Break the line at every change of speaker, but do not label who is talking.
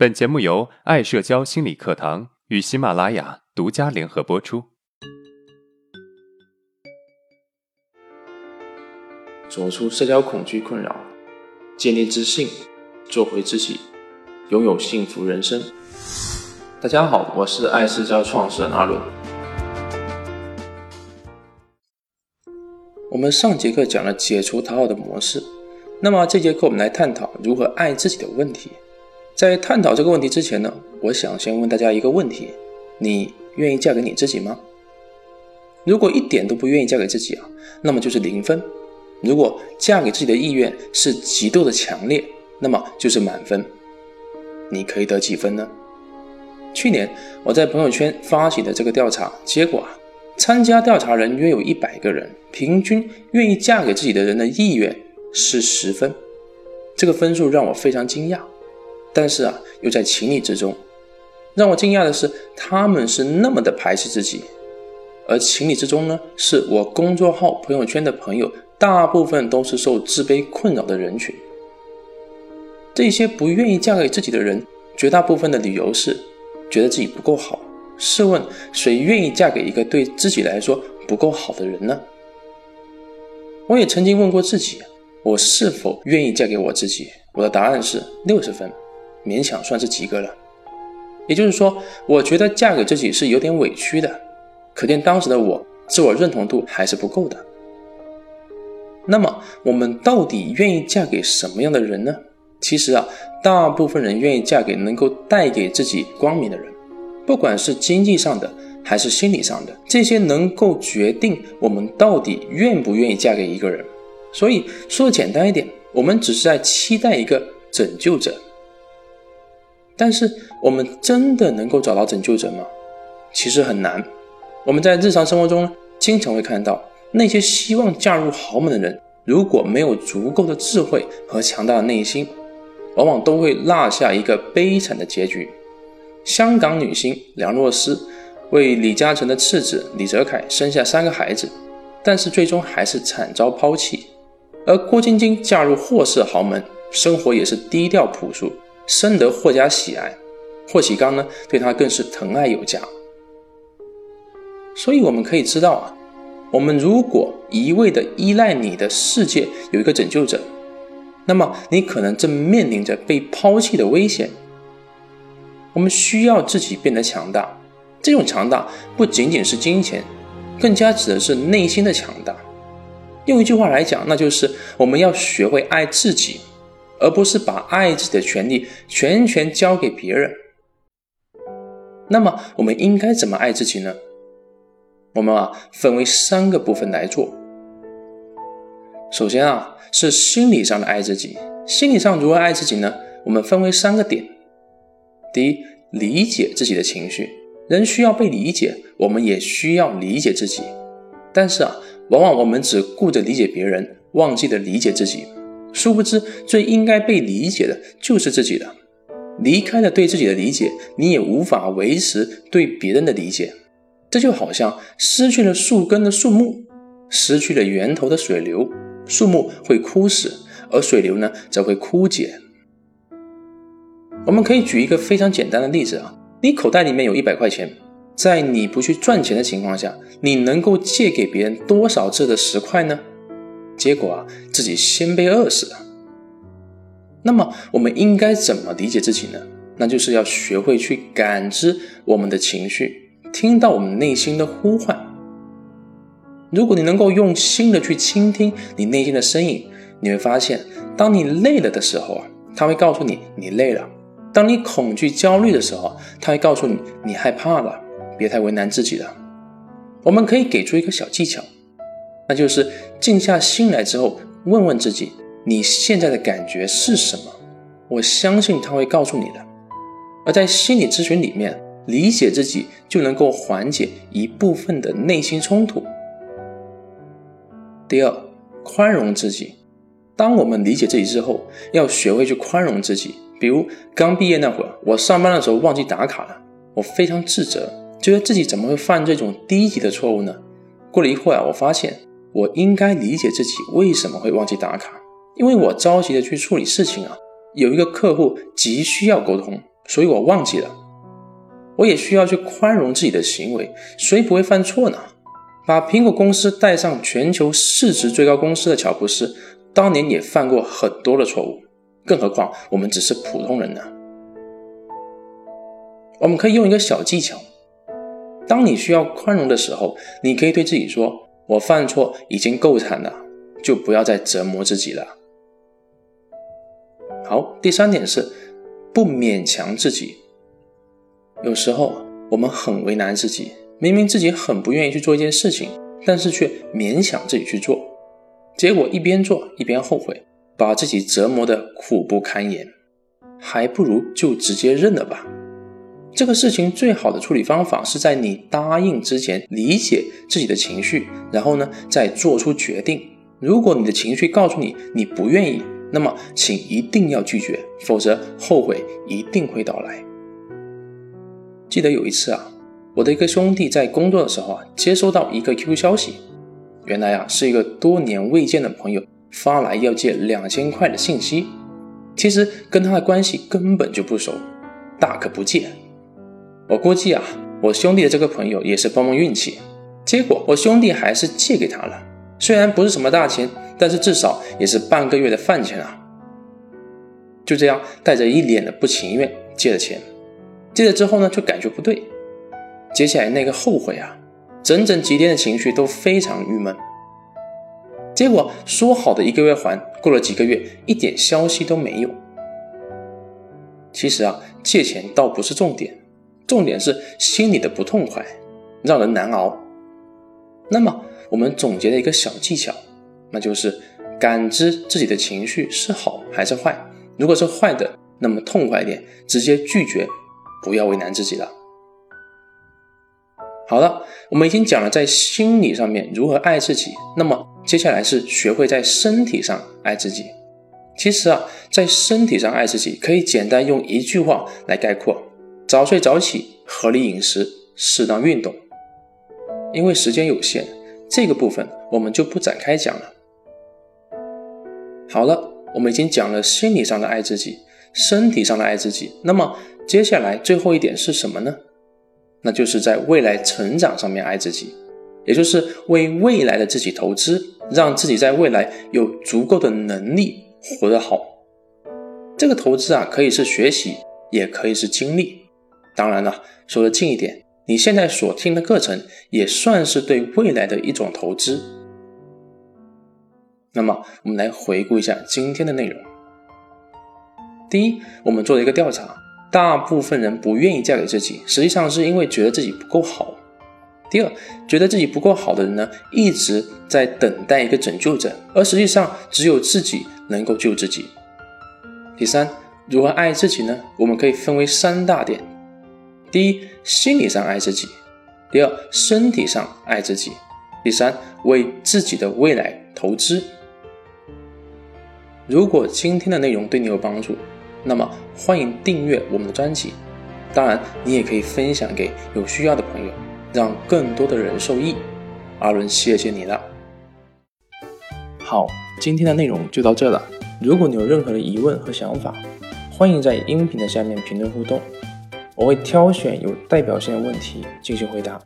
本节目由爱社交心理课堂与喜马拉雅独家联合播出。
走出社交恐惧困扰，建立自信，做回自己，拥有幸福人生。大家好，我是爱社交创始人阿伦。我们上节课讲了解除讨好的模式，那么这节课我们来探讨如何爱自己的问题。在探讨这个问题之前呢，我想先问大家一个问题：你愿意嫁给你自己吗？如果一点都不愿意嫁给自己啊，那么就是零分；如果嫁给自己的意愿是极度的强烈，那么就是满分。你可以得几分呢？去年我在朋友圈发起的这个调查结果啊。参加调查人约有一百个人，平均愿意嫁给自己的人的意愿是十分，这个分数让我非常惊讶，但是啊，又在情理之中。让我惊讶的是，他们是那么的排斥自己，而情理之中呢，是我公众号朋友圈的朋友，大部分都是受自卑困扰的人群。这些不愿意嫁给自己的人，绝大部分的理由是觉得自己不够好。试问，谁愿意嫁给一个对自己来说不够好的人呢？我也曾经问过自己，我是否愿意嫁给我自己？我的答案是六十分，勉强算是及格了。也就是说，我觉得嫁给自己是有点委屈的，可见当时的我自我认同度还是不够的。那么，我们到底愿意嫁给什么样的人呢？其实啊，大部分人愿意嫁给能够带给自己光明的人。不管是经济上的还是心理上的，这些能够决定我们到底愿不愿意嫁给一个人。所以说的简单一点，我们只是在期待一个拯救者。但是我们真的能够找到拯救者吗？其实很难。我们在日常生活中经常会看到那些希望嫁入豪门的人，如果没有足够的智慧和强大的内心，往往都会落下一个悲惨的结局。香港女星梁洛施为李嘉诚的次子李泽楷生下三个孩子，但是最终还是惨遭抛弃。而郭晶晶嫁入霍氏豪门，生活也是低调朴素，深得霍家喜爱。霍启刚呢，对他更是疼爱有加。所以我们可以知道啊，我们如果一味的依赖你的世界有一个拯救者，那么你可能正面临着被抛弃的危险。我们需要自己变得强大，这种强大不仅仅是金钱，更加指的是内心的强大。用一句话来讲，那就是我们要学会爱自己，而不是把爱自己的权利全权交给别人。那么，我们应该怎么爱自己呢？我们啊，分为三个部分来做。首先啊，是心理上的爱自己。心理上如何爱自己呢？我们分为三个点。第一，理解自己的情绪。人需要被理解，我们也需要理解自己。但是啊，往往我们只顾着理解别人，忘记了理解自己。殊不知，最应该被理解的就是自己的。离开了对自己的理解，你也无法维持对别人的理解。这就好像失去了树根的树木，失去了源头的水流，树木会枯死，而水流呢，则会枯竭。我们可以举一个非常简单的例子啊，你口袋里面有一百块钱，在你不去赚钱的情况下，你能够借给别人多少次的十块呢？结果啊，自己先被饿死了。那么我们应该怎么理解自己呢？那就是要学会去感知我们的情绪，听到我们内心的呼唤。如果你能够用心的去倾听你内心的声音，你会发现，当你累了的时候啊，他会告诉你你累了。当你恐惧、焦虑的时候，他会告诉你你害怕了，别太为难自己了。我们可以给出一个小技巧，那就是静下心来之后，问问自己你现在的感觉是什么。我相信他会告诉你的。而在心理咨询里面，理解自己就能够缓解一部分的内心冲突。第二，宽容自己。当我们理解自己之后，要学会去宽容自己。比如刚毕业那会儿，我上班的时候忘记打卡了，我非常自责，觉得自己怎么会犯这种低级的错误呢？过了一会儿，我发现我应该理解自己为什么会忘记打卡，因为我着急的去处理事情啊，有一个客户急需要沟通，所以我忘记了。我也需要去宽容自己的行为，谁不会犯错呢？把苹果公司带上全球市值最高公司的乔布斯，当年也犯过很多的错误，更何况我们只是普通人呢？我们可以用一个小技巧：当你需要宽容的时候，你可以对自己说：“我犯错已经够惨了，就不要再折磨自己了。”好，第三点是不勉强自己。有时候我们很为难自己，明明自己很不愿意去做一件事情，但是却勉强自己去做，结果一边做一边后悔，把自己折磨得苦不堪言，还不如就直接认了吧。这个事情最好的处理方法是在你答应之前理解自己的情绪，然后呢再做出决定。如果你的情绪告诉你你不愿意，那么请一定要拒绝，否则后悔一定会到来。记得有一次啊，我的一个兄弟在工作的时候啊，接收到一个 QQ 消息，原来啊是一个多年未见的朋友发来要借两千块的信息，其实跟他的关系根本就不熟，大可不借。我估计啊，我兄弟的这个朋友也是碰碰运气，结果我兄弟还是借给他了，虽然不是什么大钱，但是至少也是半个月的饭钱啊。就这样带着一脸的不情愿借了钱。借了之后呢，就感觉不对，接下来那个后悔啊，整整几天的情绪都非常郁闷。结果说好的一个月还，过了几个月一点消息都没有。其实啊，借钱倒不是重点，重点是心里的不痛快，让人难熬。那么我们总结了一个小技巧，那就是感知自己的情绪是好还是坏。如果是坏的，那么痛快点，直接拒绝。不要为难自己了。好了，我们已经讲了在心理上面如何爱自己，那么接下来是学会在身体上爱自己。其实啊，在身体上爱自己，可以简单用一句话来概括：早睡早起，合理饮食，适当运动。因为时间有限，这个部分我们就不展开讲了。好了，我们已经讲了心理上的爱自己，身体上的爱自己，那么。接下来最后一点是什么呢？那就是在未来成长上面爱自己，也就是为未来的自己投资，让自己在未来有足够的能力活得好。这个投资啊，可以是学习，也可以是精力。当然了，说的近一点，你现在所听的课程也算是对未来的一种投资。那么，我们来回顾一下今天的内容。第一，我们做了一个调查。大部分人不愿意嫁给自己，实际上是因为觉得自己不够好。第二，觉得自己不够好的人呢，一直在等待一个拯救者，而实际上只有自己能够救自己。第三，如何爱自己呢？我们可以分为三大点：第一，心理上爱自己；第二，身体上爱自己；第三，为自己的未来投资。如果今天的内容对你有帮助，那么，欢迎订阅我们的专辑。当然，你也可以分享给有需要的朋友，让更多的人受益。阿伦，谢谢你了。好，今天的内容就到这了。如果你有任何的疑问和想法，欢迎在音频的下面评论互动，我会挑选有代表性的问题进行回答。